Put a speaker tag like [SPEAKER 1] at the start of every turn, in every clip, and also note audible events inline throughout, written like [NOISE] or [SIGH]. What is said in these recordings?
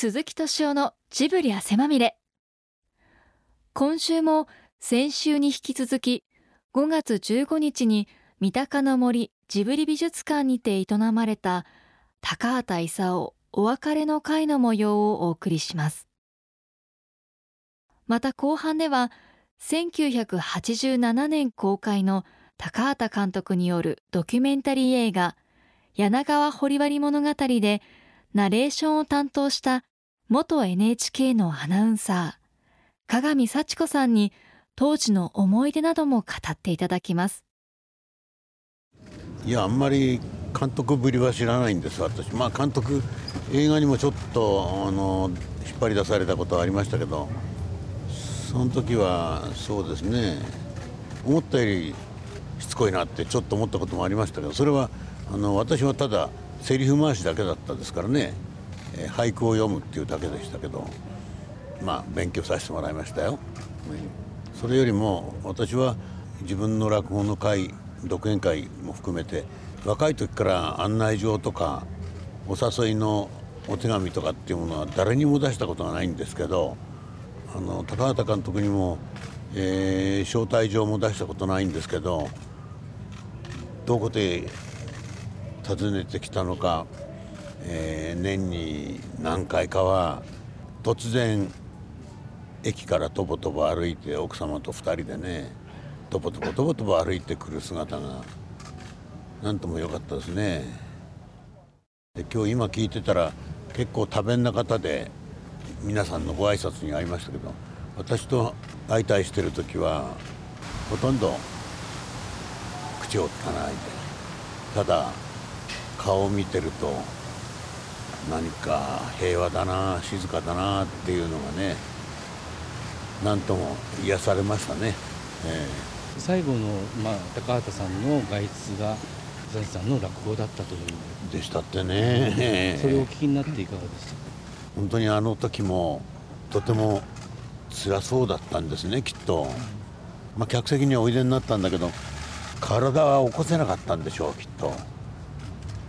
[SPEAKER 1] 鈴木敏夫のジブリ汗まみれ。今週も先週に引き続き5月15日に三鷹の森ジブリ美術館にて営まれた高畑勲お別れの会の模様をお送りします。また後半では1987年公開の高畑監督によるドキュメンタリー映画柳川掘割物語でナレーションを担当した元 NHK のアナウンサー、鏡幸子さんに当時の思い出なども語っていただきます。
[SPEAKER 2] いや、あんまり監督ぶりは知らないんです、私。まあ監督、映画にもちょっと、あの、引っ張り出されたことはありましたけど、その時はそうですね、思ったよりしつこいなってちょっと思ったこともありましたけど、それはあの私はただセリフ回しだけだったですからねえー、俳句を読むっていうだけでしたけどまあ勉強させてもらいましたよ。それよりも私は自分の落語の会独演会も含めて若い時から案内状とかお誘いのお手紙とかっていうものは誰にも出したことがないんですけどあの高畑監督にも、えー、招待状も出したことないんですけどどこで訪ねてきたのかえー、年に何回かは突然駅からとぼとぼ歩いて奥様と2人でねとぼとぼとぼとぼ歩いてくる姿が何とも良かったですね。で今日今聞いてたら結構多弁な方で皆さんのご挨拶にありましたけど私と相対してる時はほとんど口をつかないでただ顔を見てると何か平和だな静かだなっていうのがね何とも癒されましたね、え
[SPEAKER 3] ー、最後の、まあ、高畑さんの外出が佐々さんの落語だったという。
[SPEAKER 2] でしたってね、
[SPEAKER 3] それをお聞きになっていかがですか？
[SPEAKER 2] 本当にあの時もとても辛そうだったんですねきっと、まあ、客席にはおいでになったんだけど体は起こせなかったんでしょうきっと。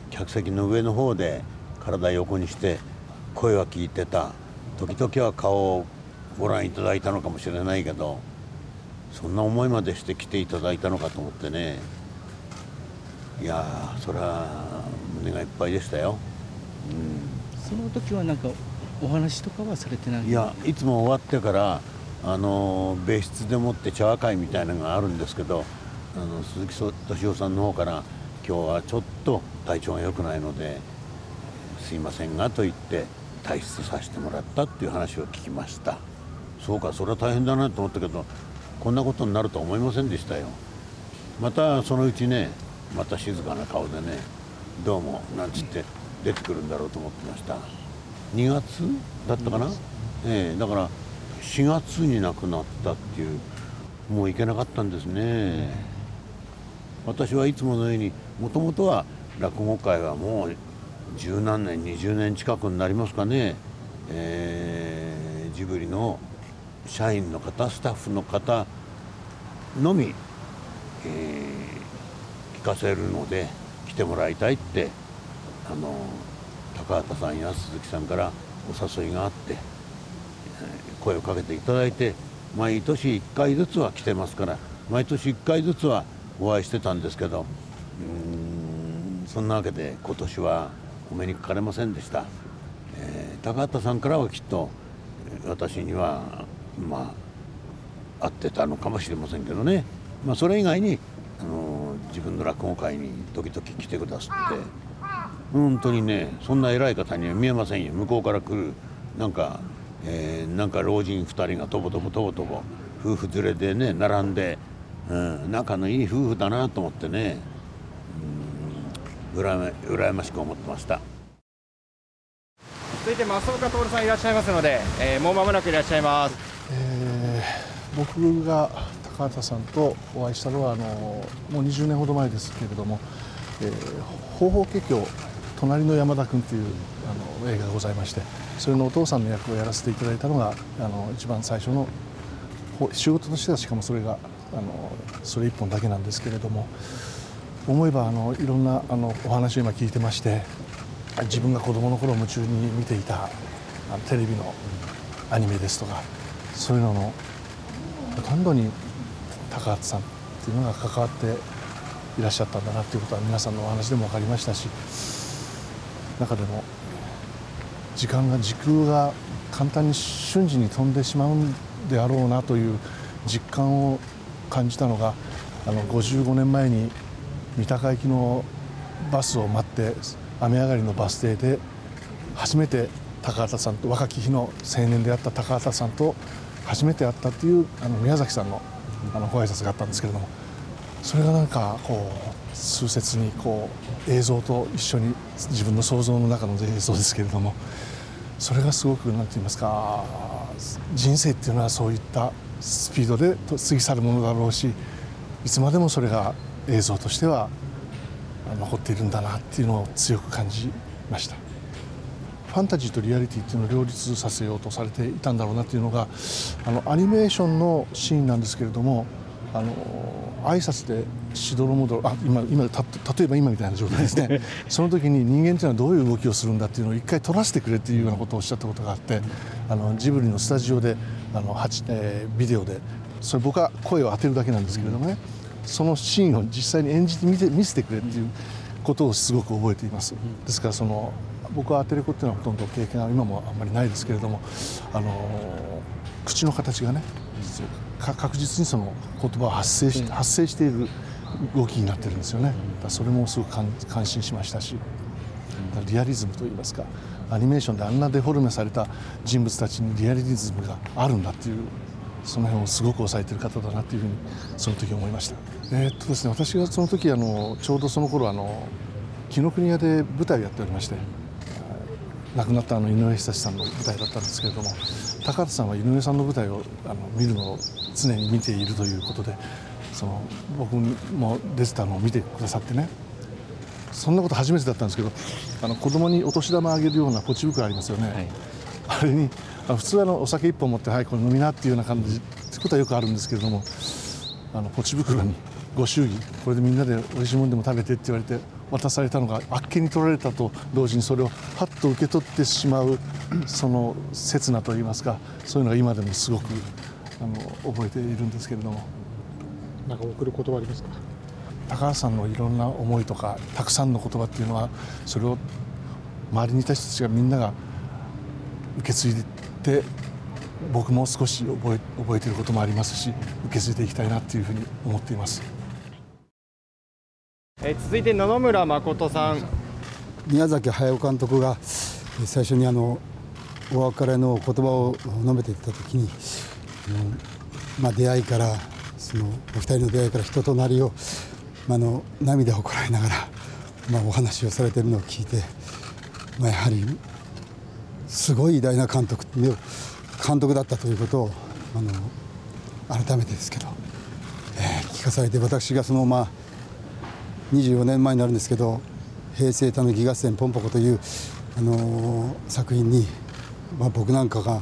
[SPEAKER 2] 客席の上の方で体横にして声は聞いてた。時々は顔をご覧いただいたのかもしれないけどそんな思いまでして来ていただいたのかと思ってね。いやそれは胸がいっぱいでしたよ、
[SPEAKER 3] うん、その時はなんかお話とかはされてない
[SPEAKER 2] いやいつも終わってからあの別室でもって茶話会みたいなのがあるんですけどあの鈴木敏夫さんの方から今日はちょっと体調が良くないのですいませんがと言って退出させてもらったっていう話を聞きました。そうかそれは大変だなと思ったけどこんなことになるとは思いませんでしたよ。またそのうちねまた静かな顔でねどうもなんつって出てくるんだろうと思ってました。2月だったかな、ええだから4月に亡くなったっていうもう行けなかったんですね。私はいつものようにもともとは落語会はもう十何年20年近くになりますかね、えー、ジブリの社員の方スタッフの方のみ、えー、聞かせるので来てもらいたいってあの高畑さんや鈴木さんからお誘いがあって、えー、声をかけていただいて毎年1回ずつは来てますから毎年1回ずつはお会いしてたんですけどうんそんなわけで今年はお目にかかれませんでした、えー、高畑さんからはきっと私にはまあ会ってたのかもしれませんけどね、まあ、それ以外に、あの、自分の落語会に時々来てくださって本当にねそんな偉い方には見えませんよ。向こうから来るなんか、えー、なんか老人2人がとぼとぼとぼとぼ夫婦連れでね並んで、うん、仲のいい夫婦だなと思ってね。羨ましく思ってました
[SPEAKER 4] 続いて増岡徹さんいらっしゃいますので、えー、もう間もなくいらっしゃいます、
[SPEAKER 5] えー、僕が高畑さんとお会いしたのはあのもう20年ほど前ですけれども「えー、方法華経隣の山田君」というあの映画がございましてそれのお父さんの役をやらせていただいたのがあの一番最初の仕事としてはしかもそれがあのそれ一本だけなんですけれども。思えばあのいろんなあのお話を今聞いてまして自分が子どもの頃夢中に見ていたあのテレビのアニメですとかそういうののほとんどに高畑さんっていうのが関わっていらっしゃったんだなっていうことは皆さんのお話でも分かりましたし中でも時間が時空が簡単に瞬時に飛んでしまうんであろうなという実感を感じたのがあの55年前に三鷹行きのバスを待って雨上がりのバス停で初めて高畑さんと若き日の青年であった高畑さんと初めて会ったっていうあの宮崎さんのあのご挨拶があったんですけれどもそれがなんかこう数節にこう映像と一緒に自分の想像の中の映像ですけれどもそれがすごく何て言いますか人生っていうのはそういったスピードで過ぎ去るものだろうしいつまでもそれが映像としては残っているんだなっていうのを強く感じました。ファンタジーとリアリティっていうのを両立させようとされていたんだろうなっていうのがあのアニメーションのシーンなんですけれどもあの挨拶でしどろもどろあ今今た例えば今みたいな状態ですね。[LAUGHS] その時に人間っていうのはどういう動きをするんだっていうのを一回撮らせてくれっていうようなことをおっしゃったことがあってあのジブリのスタジオであの、えー、ビデオでそれ僕は声を当てるだけなんですけれどもね、そのシーンを実際に演じてみて見せてくれっていうことをすごく覚えています。ですからその僕はアテレコっていうのはほとんど経験は今もあんまりないですけれどもあの口の形がね確実にその言葉を発生し発生している動きになってるんですよね。それもすごく感心しましたしリアリズムといいますかアニメーションであんなデフォルメされた人物たちにリアリズムがあるんだっていうその辺をすごく抑えてる方だなっていうふうにその時思いました。えー、っとですね私がその時あのちょうどその頃あの紀ノ国屋で舞台をやっておりまして亡くなったあの井上久志さんの舞台だったんですけれども高畑さんは井上さんの舞台をあの見るのを常に見ているということでその僕も出てたのを見てくださってねそんなこと初めてだったんですけどあの子供にお年玉あげるようなポチ袋ありますよね、はい、あれにあ普通はあのお酒1本持ってはいこれ飲みなっていうような感じってことはよくあるんですけれどもあのポチ袋にご祝儀これでみんなでおいしいものでも食べてって言われて渡されたのがあっけに取られたと同時にそれをパッと受け取ってしまうその刹那といいますかそういうのが今でもすごくあの覚えているんですけれども。
[SPEAKER 6] 何か送る言葉ありますか？
[SPEAKER 5] 高橋さんのいろんな思いとかたくさんの言葉っていうのはそれを周りにいた人たちがみんなが受け継いで僕も少し覚え覚えていることもありますし受け継いでいきたいなっていうふうに思っています。
[SPEAKER 4] え続いて野々村誠さん
[SPEAKER 7] 宮崎駿監督が最初にあのお別れの言葉を述べていた時に、まあ、出会いからそのお二人の出会いから人となりを、まあ、の涙をこらえながら、まあ、お話をされているのを聞いて、まあ、やはりすごい偉大な監督監督だったということをあの改めてですけど、えー、聞かされて私がそのまあ24年前になるんですけど「平成たぬき合戦ポンポコ」という、あのー、作品に、まあ、僕なんかが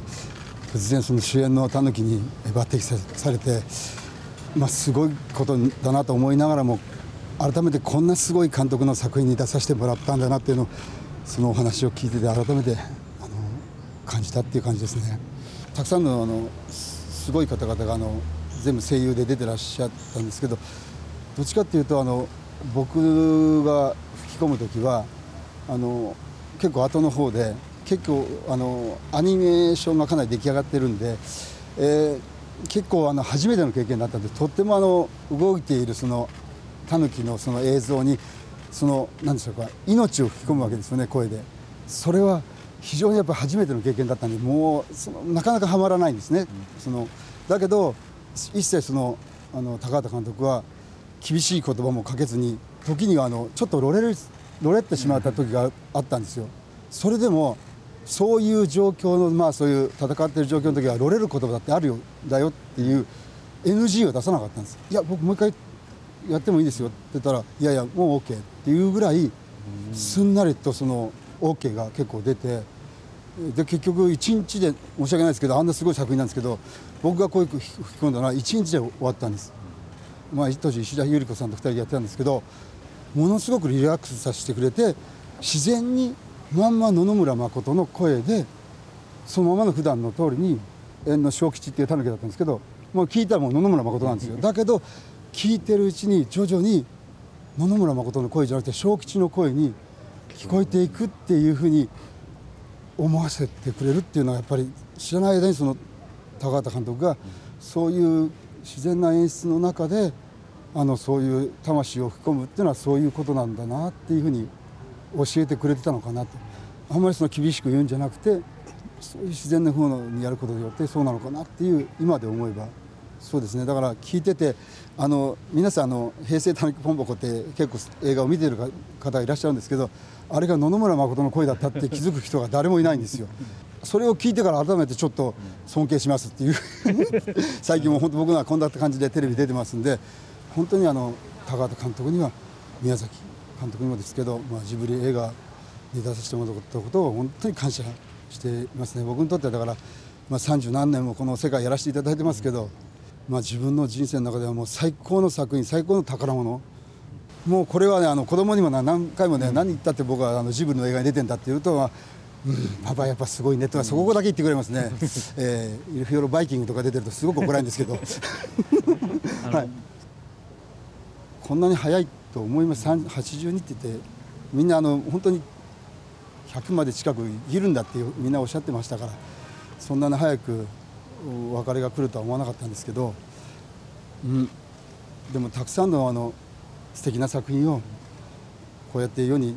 [SPEAKER 7] 突然その主演のタヌキに抜擢されて、まあ、すごいことだなと思いながらも改めてこんなすごい監督の作品に出させてもらったんだなっていうのをそのお話を聞いてて改めて感じたっていう感じですね。たくさんのあのすごい方々があの全部声優で出てらっしゃったんですけどどっちかっていうとあの僕が吹き込む時はあの結構後の方で結構あのアニメーションがかなり出来上がってるんで、えー、結構あの初めての経験だったんでとってもあの動いているそのタヌキのその映像にその何でしょうか命を吹き込むわけですよね声でそれは非常にやっぱ初めての経験だったんでもうそのなかなかはまらないんですね、うん、そのだけど一切そのあの高畑監督は厳しい言葉もかけずに時にはあのちょっとロレるロレってしまった時があったんですよ。それでもそういう状況のまあそういう戦っている状況の時はロレる言葉だってあるよだよっていう NG を出さなかったんですいや僕もう一回やってもいいですよって言ったらいやいやもう OK っていうぐらいすんなりとその OK が結構出てで結局1日で申し訳ないですけどあんなすごい作品なんですけど僕がこういう吹き込んだのは1日で終わったんです。まあ、当時石田ゆり子さんと2人でやってたんですけどものすごくリラックスさせてくれて自然にまんま野々村誠の声でそのままの普段の通りに縁の小吉っていうタヌキだったんですけどもう聞いたらもう野々村誠なんですよ。[LAUGHS] だけど聞いてるうちに徐々に野々村誠の声じゃなくて小吉の声に聞こえていくっていうふうに思わせてくれるっていうのはやっぱり知らない間にその高畑監督がそういう自然な演出の中であのそういう魂を吹き込むっていうのはそういうことなんだなっていうふうに教えてくれてたのかなとあんまりその厳しく言うんじゃなくてそういう自然な風にやることによってそうなのかなっていう今で思えばそうですね。だから聞いててあの皆さんあの「平成たぬきぽんぼこ」って結構映画を見てる方いらっしゃるんですけどあれが野々村誠の声だったって気づく人が誰もいないんですよ。それを聞いてから改めてちょっと尊敬しますっていう。最近も本当僕がこんな感じでテレビ出てますんで本当にあの高畑監督には宮崎監督にもですけど、まあ、ジブリ映画に出させてもらったことを本当に感謝していますね。僕にとってはだから、まあ、30何年もこの世界やらせていただいてますけど、まあ、自分の人生の中ではもう最高の作品最高の宝物もうこれはねあの子供にも何回もね、何言ったって僕はあのジブリの映画に出てんだって言うと、まあうん、パパやっぱすごいねとかそこだけ言ってくれますね、[LAUGHS] えー、イルフィオロバイキングとか出てるとすごく怒られるんですけど、[LAUGHS] はい、こんなに早いと思います。82って言ってみんなあの本当に100まで近く生きるんだってみんなおっしゃってましたからそんなに早くお別れが来るとは思わなかったんですけど、うん、でもたくさんのあの素敵な作品をこうやって世に、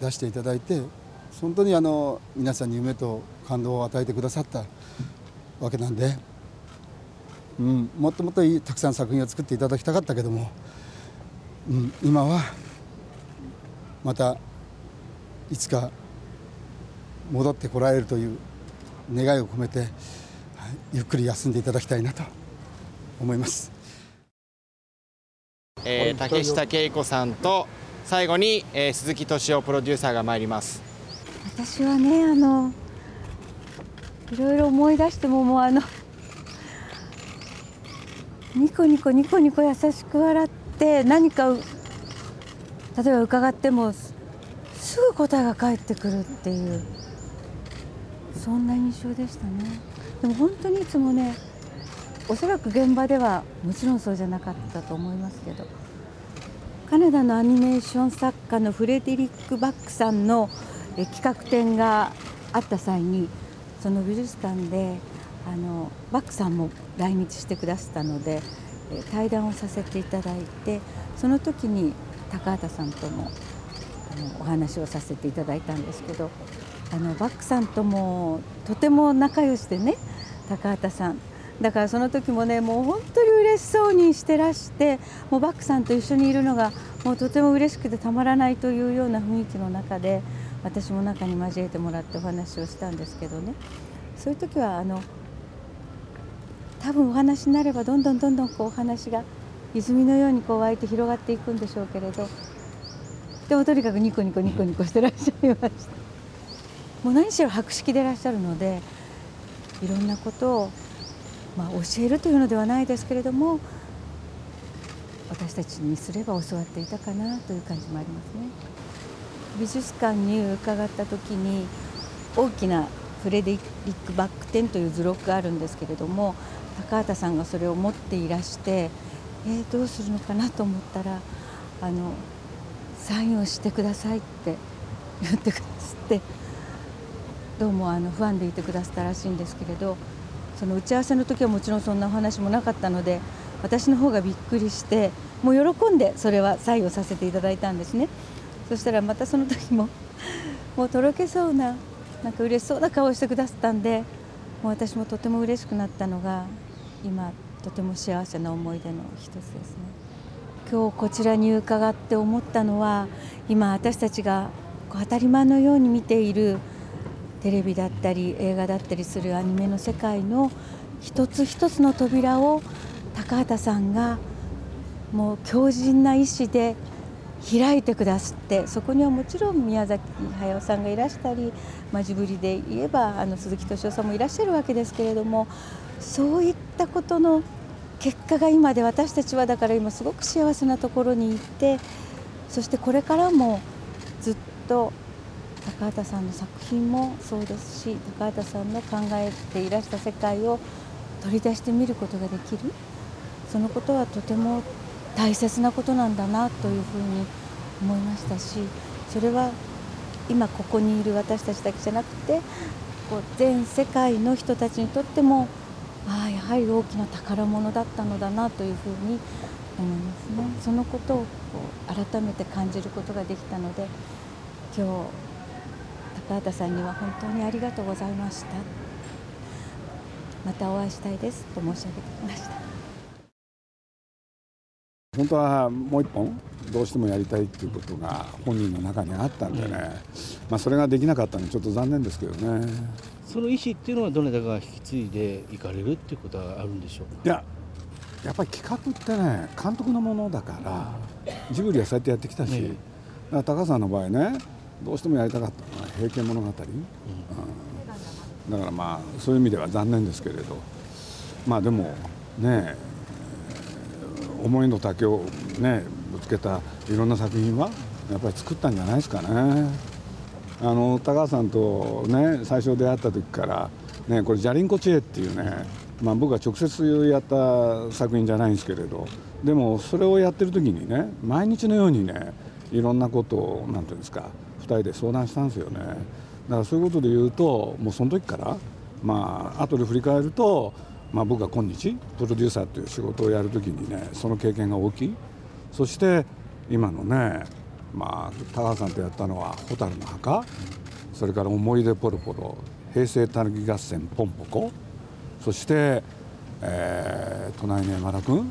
[SPEAKER 7] 出していただいて本当にあの皆さんに夢と感動を与えてくださったわけなんで、うん、もっともっといいたくさん作品を作っていただきたかったけども、うん、今はまたいつか戻ってこられるという願いを込めて、はい、ゆっくり休んでいただきたいなと思います、
[SPEAKER 4] えー、竹下恵子さんと最後に、えー、鈴木敏夫プロデューサーが参ります。
[SPEAKER 8] 私はねあのいろいろ思い出してももうあのニコニコニコニコ優しく笑って何か例えば伺ってもすぐ答えが返ってくるっていうそんな印象でしたね。でも本当にいつもねおそらく現場ではもちろんそうじゃなかったと思いますけどカナダのアニメーション作家のフレデリック・バックさんの企画展があった際にその美術館であのバックさんも来日してくださったので対談をさせていただいてその時に高畑さんともあのお話をさせていただいたんですけどあのバックさんともとても仲良しでね高畑さんだからその時もねもう本当に嬉しそうにしてらしてもうバックさんと一緒にいるのがもうとても嬉しくてたまらないというような雰囲気の中で私も中に交えてもらってお話をしたんですけどね。そういう時はあの多分お話になればどんどんどんどんこうお話が泉のようにこう湧いて広がっていくんでしょうけれどでもとにかくニコニコニコニコしてらっしゃいました。もう何しろ博識でいらっしゃるのでいろんなことを、まあ、教えるというのではないですけれども私たちにすれば教わっていたかなという感じもありますね。美術館に伺った時に大きなフレデリック・バック展という図録があるんですけれども高畑さんがそれを持っていらしてえー、どうするのかなと思ったらあのサインをしてくださいって言ってくださってどうもあのファンでいてくださったらしいんですけれどその打ち合わせの時はもちろんそんなお話もなかったので私の方がびっくりしてもう喜んでそれはサインをさせていただいたんですね。そしたらまたその時も [LAUGHS] もうとろけそうななんか嬉しそうな顔をしてくださったんでもう私もとても嬉しくなったのが今とても幸せな思い出の一つですね今日こちらに伺って思ったのは今私たちが当たり前のように見ているテレビだったり映画だったりするアニメの世界の一つ一つの扉を高畑さんがもう強靭な意志で開いてくださってそこにはもちろん宮崎駿さんがいらしたり、ま、ジブリで言えばあの鈴木敏夫さんもいらっしゃるわけですけれどもそういったことの結果が今で私たちはだから今すごく幸せなところにいてそしてこれからもずっと高畑さんの作品もそうですし高畑さんの考えていらした世界を取り出してみることができる。そのことはとても大切なことなんだなというふうに思いましたしそれは今ここにいる私たちだけじゃなくてこう全世界の人たちにとってもああやはり大きな宝物だったのだなというふうに思いますね。そのことをこう改めて感じることができたので今日高畑さんには本当にありがとうございました。またお会いしたいですと申し上げてきました。
[SPEAKER 9] 本当はもう一本どうしてもやりたいっていうことが本人の中にあったんでね、まあ、それができなかったのでちょっと残念ですけどね。
[SPEAKER 3] その意思っていうのはどなたかが引き継いでいかれるっていうことはあるんでしょうか？
[SPEAKER 9] いややっぱり企画ってね監督のものだからジブリはそうやってやってきたし、ね、だから高さんの場合ねどうしてもやりたかった。のは「平家物語」うん、だからまあそういう意味では残念ですけれど。まあでもね思いの丈をねぶつけたいろんな作品はやっぱり作ったんじゃないですかね。あの高橋さんとね最初出会った時からねこれ「ジャリンコチェ」っていうねまあ僕が直接やった作品じゃないんですけれど。でもそれをやってる時にね毎日のようにねいろんなことを何て言うんですか2人で相談したんですよね。だからそういうことで言うともうその時からまあ後で振り返るとまあ、僕が今日プロデューサーという仕事をやるときにねその経験が大きい。そして今のねまあ高橋さんとやったのは「蛍の墓」それから「思い出ポロポロ」「平成たぬき合戦ポンポコ」そして、えー、隣の山田君。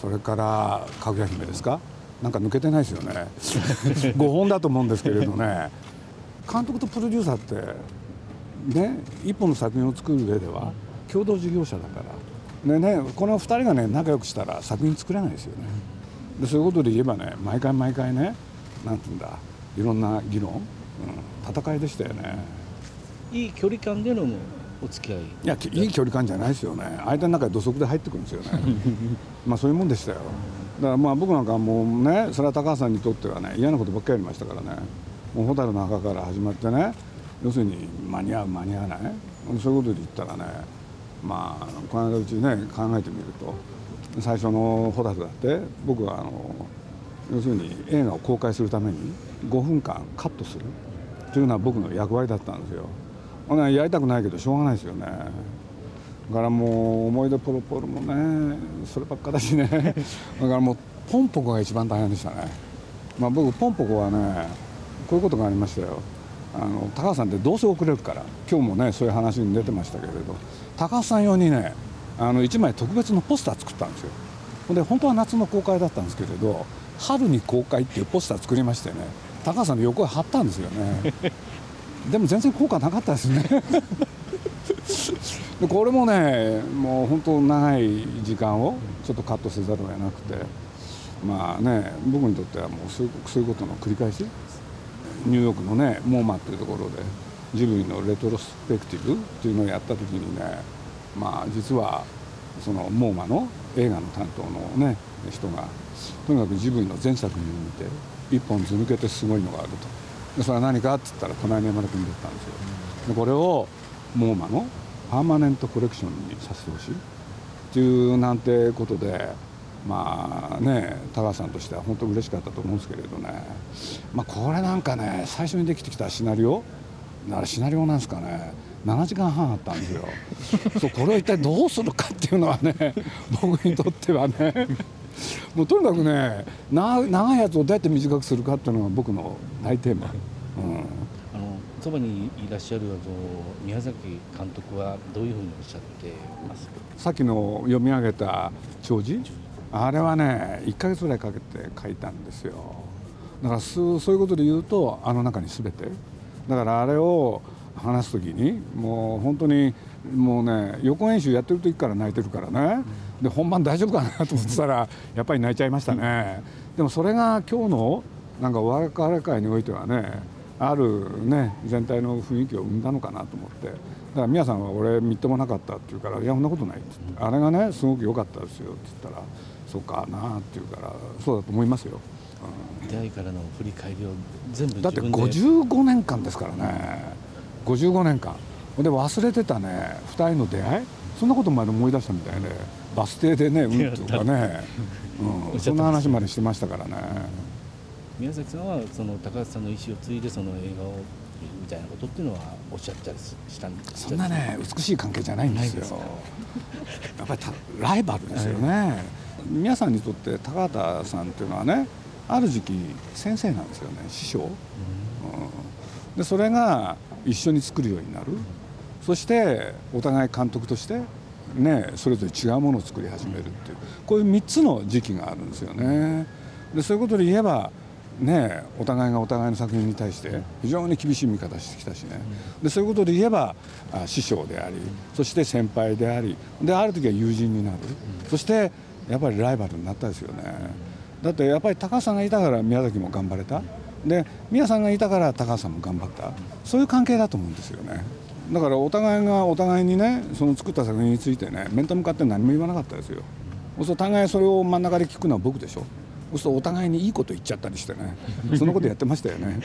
[SPEAKER 9] それから「かぐや姫」ですか。なんか抜けてないですよね。[LAUGHS] 5本だと思うんですけれどね。監督とプロデューサーってね一本の作品を作る上では共同事業者だから。でねこの2人がね仲良くしたら作品作れないですよね。でそういうことで言えばね毎回毎回ねなんていうんだいろんな議論、うん、戦いでしたよね。
[SPEAKER 3] いい距離感でのお付き合い。
[SPEAKER 9] いやいい距離感じゃないですよね。相手の中に土足で入ってくるんですよね。[LAUGHS] まあそういうもんでしたよだからまあ僕なんかもうねそれは高橋さんにとってはね嫌なことばっかりやりましたからねもう蛍の墓から始まってね要するに間に合う間に合わないそういうことで言ったらねまあこの間うちね考えてみると最初の「ホタル」だって僕はあの要するに映画を公開するために5分間カットするというのは僕の役割だったんですよ。やりたくないけどしょうがないですよね。だからもう思い出ポロポロもねそればっかだしね。[LAUGHS] だからもうポンポコが一番大変でしたね。まあ、僕ポンポコはねこういうことがありましたよ。あの高橋さんってどうせ遅れるから今日もねそういう話に出てましたけれど。高橋さん用にねあの1枚特別のポスター作ったんですよ。で本当は夏の公開だったんですけれど春に公開っていうポスター作りましてね高橋さんの横へ貼ったんですよね。[LAUGHS] でも全然効果なかったですね。で [LAUGHS] これもねもう本当長い時間をちょっとカットせざるを得なくてまあね僕にとってはもうそういうことの繰り返し？ニューヨークのねモーマっていうところでジブリのレトロスペクティブっていうのをやった時にねまあ実はそのモーマの映画の担当のね人がとにかくジブリの全作品を見て一本ず抜けてすごいのがあると。でそれは何かって言ったら隣の山田君だったんですよ。でこれをモーマのパーマネントコレクションにさせてほしい。っていうなんてことでまあね高橋さんとしては本当嬉しかったと思うんですけれどね。まあこれなんかね最初にできてきたシナリオあれシナリオなんですかね。7時間半あったんですよ。[LAUGHS] そうこれを一体どうするかっていうのはね [LAUGHS] 僕にとってはね。[LAUGHS] もうとにかくね長いやつをどうやって短くするかっていうのが僕の大テーマ、うん、
[SPEAKER 3] そばにいらっしゃるあの宮崎監督はどういうふうにおっしゃってます？
[SPEAKER 9] さっきの読み上げた弔辞あれはね1か月ぐらいかけて書いたんですよ。だからそういうことで言うとあの中に全て。だからあれを話す時にもう本当にもうね予行演習やってる時から泣いてるからね。で本番大丈夫かなと思ってたら [LAUGHS] やっぱり泣いちゃいましたね。でもそれが今日のなんかお別れ会においてはねあるね全体の雰囲気を生んだのかなと思って。だから宮さんは俺みっともなかったって言うから「いやそんなことない」って言って「あれがねすごく良かったですよ」って言ったら「そうかな」って言うから「そうだと思いますよ」
[SPEAKER 3] 出会いからの振り返りを全部
[SPEAKER 9] だって
[SPEAKER 3] 自分で
[SPEAKER 9] 55年間ですからね。55年間で忘れてたね2人の出会い？そんなことまで思い出したみたいでバス停でねうんとかね、うん、[LAUGHS] そんな話までしてましたからね
[SPEAKER 3] 宮崎さんはその高橋さんの意思を継いでその映画をみたいなことっていうのはおっしゃったりしたんです
[SPEAKER 9] そんなね美しい関係じゃないんですよ。やっぱりたライバルですよね、皆さんにとって高畑さんっていうのはねある時期先生なんですよね師匠、うん。でそれが一緒に作るようになる。そしてお互い監督としてねそれぞれ違うものを作り始めるっていう。こういう3つの時期があるんですよね。でそういうことで言えばねお互いがお互いの作品に対して非常に厳しい見方してきたしね。でそういうことで言えばあ師匠でありそして先輩でありである時は友人になる。そしてやっぱりライバルになったですよね。だってやっぱり高橋さんがいたから宮崎も頑張れた。で宮さんがいたから高橋さんも頑張った。そういう関係だと思うんですよね。だからお互いがお互いにねその作った作品についてね面と向かって何も言わなかったですよ。そ互いそれを真ん中で聞くのは僕でしょそうするとお互いにいいこと言っちゃったりしてね。[LAUGHS] そんなことやってましたよね。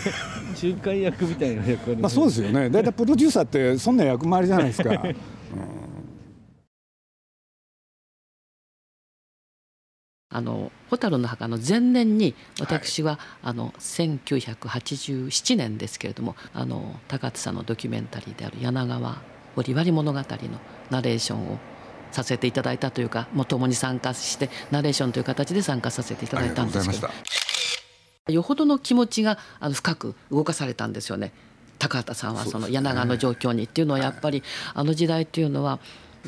[SPEAKER 9] [LAUGHS]
[SPEAKER 3] 仲介役みたいな役割。
[SPEAKER 9] まあそうですよね。大体プロデューサーってそんな役回りじゃないですか、[LAUGHS] うん。
[SPEAKER 10] あの蛍の墓の前年に私は、あの1987年ですけれどもあの高津さんのドキュメンタリーである柳川織割物語のナレーションをさせていただいたというかもう共に参加してナレーションという形で参加させていただいたんですけど。よほどの気持ちがあの深く動かされたんですよね。高畑さんはその柳川の状況にっていうのはやっぱりあの時代っていうのは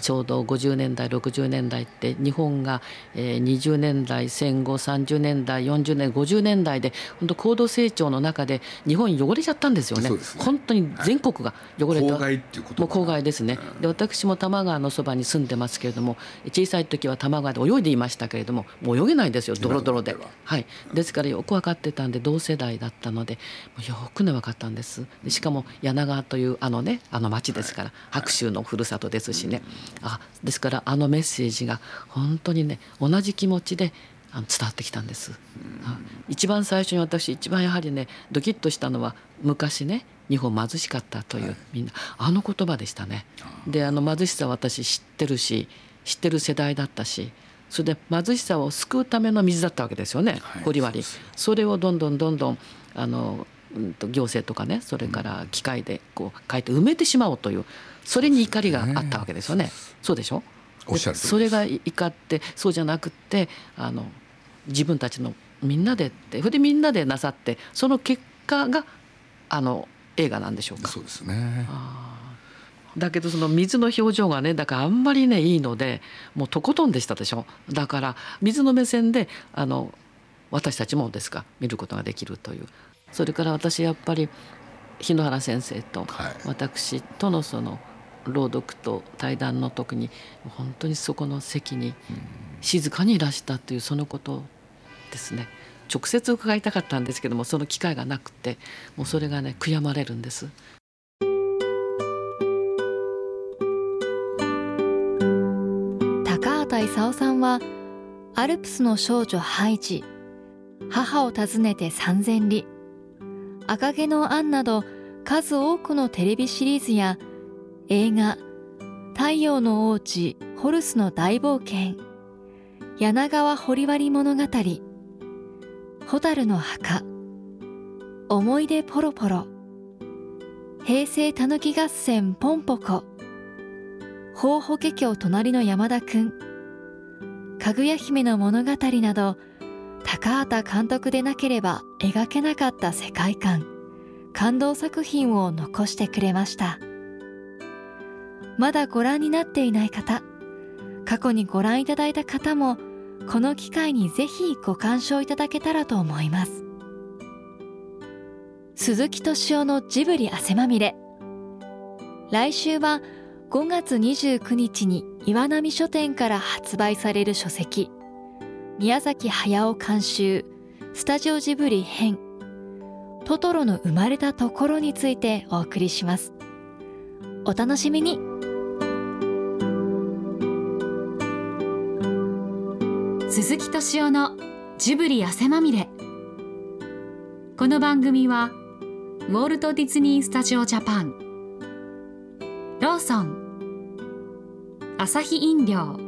[SPEAKER 10] ちょうど50年代60年代って日本がえー20年代戦後30年代40年50年代で本当高度成長の中で日本汚れちゃったんですよね。
[SPEAKER 9] ね。
[SPEAKER 10] 本当に全国が汚れた、
[SPEAKER 9] 郊外っていうこと
[SPEAKER 10] もう郊外ですね。で私も多摩川のそばに住んでますけれども小さい時は多摩川で泳いでいましたけれどももう泳げないですよドロドロで。はい。ですからよく分かってたんで同世代だったのでよくね分かったんです。でしかも柳川というあのねあの町ですから白州のふるさとですしねあですからあのメッセージが本当にね同じ気持ちであの伝わってきたんです、あ一番最初に私一番やはりねドキッとしたのは昔ね日本貧しかったという、みんなあの言葉でしたね。であの貧しさは私知ってるし知ってる世代だったしそれで貧しさを救うための水だったわけですよね、
[SPEAKER 9] はい
[SPEAKER 10] 掘り割
[SPEAKER 9] そ
[SPEAKER 10] れをどんどんどんどんあの、うん、と行政とかねそれから機械でこう書いて埋めてしまおうというそれに怒りがあったわけですよね。そうでしょ？
[SPEAKER 9] おっしゃる通りです。
[SPEAKER 10] それが怒ってそうじゃなくってあの自分たちのみんなでってそれでみんなでなさってその結果があの映画なんでしょうか。
[SPEAKER 9] そうですね。
[SPEAKER 10] だけどその水の表情がねだからあんまりねいいのでもうとことんでしたでしょ？だから水の目線であの私たちもですか見ることができるというそれから私やっぱり日野原先生と
[SPEAKER 9] はい。
[SPEAKER 10] 私とのその朗読と対談の時に本当にそこの席に静かにいらしたというそのことですね。直接伺いたかったんですけどもその機会がなくてもうそれがね悔やまれるんです。
[SPEAKER 1] 高畑勲さんはアルプスの少女ハイジ。母を訪ねて三千里赤毛のアンなど数多くのテレビシリーズや映画太陽の王子ホルスの大冒険柳川掘割物語蛍の墓思い出ポロポロ平成たぬき合戦ポンポコ法法華経隣の山田くんかぐや姫の物語など高畑監督でなければ描けなかった世界観。感動作品を残してくれました。まだご覧になっていない方過去にご覧いただいた方もこの機会にぜひご鑑賞いただけたらと思います。鈴木敏夫のジブリ汗まみれ。来週は5月29日に岩波書店から発売される書籍宮崎駿監修スタジオジブリ編トトロの生まれたところについてお送りします。お楽しみに。
[SPEAKER 11] 鈴木敏夫のジブリ汗まみれ。この番組はウォルト・ディズニー・スタジオ・ジャパン。ローソン。アサヒ飲料。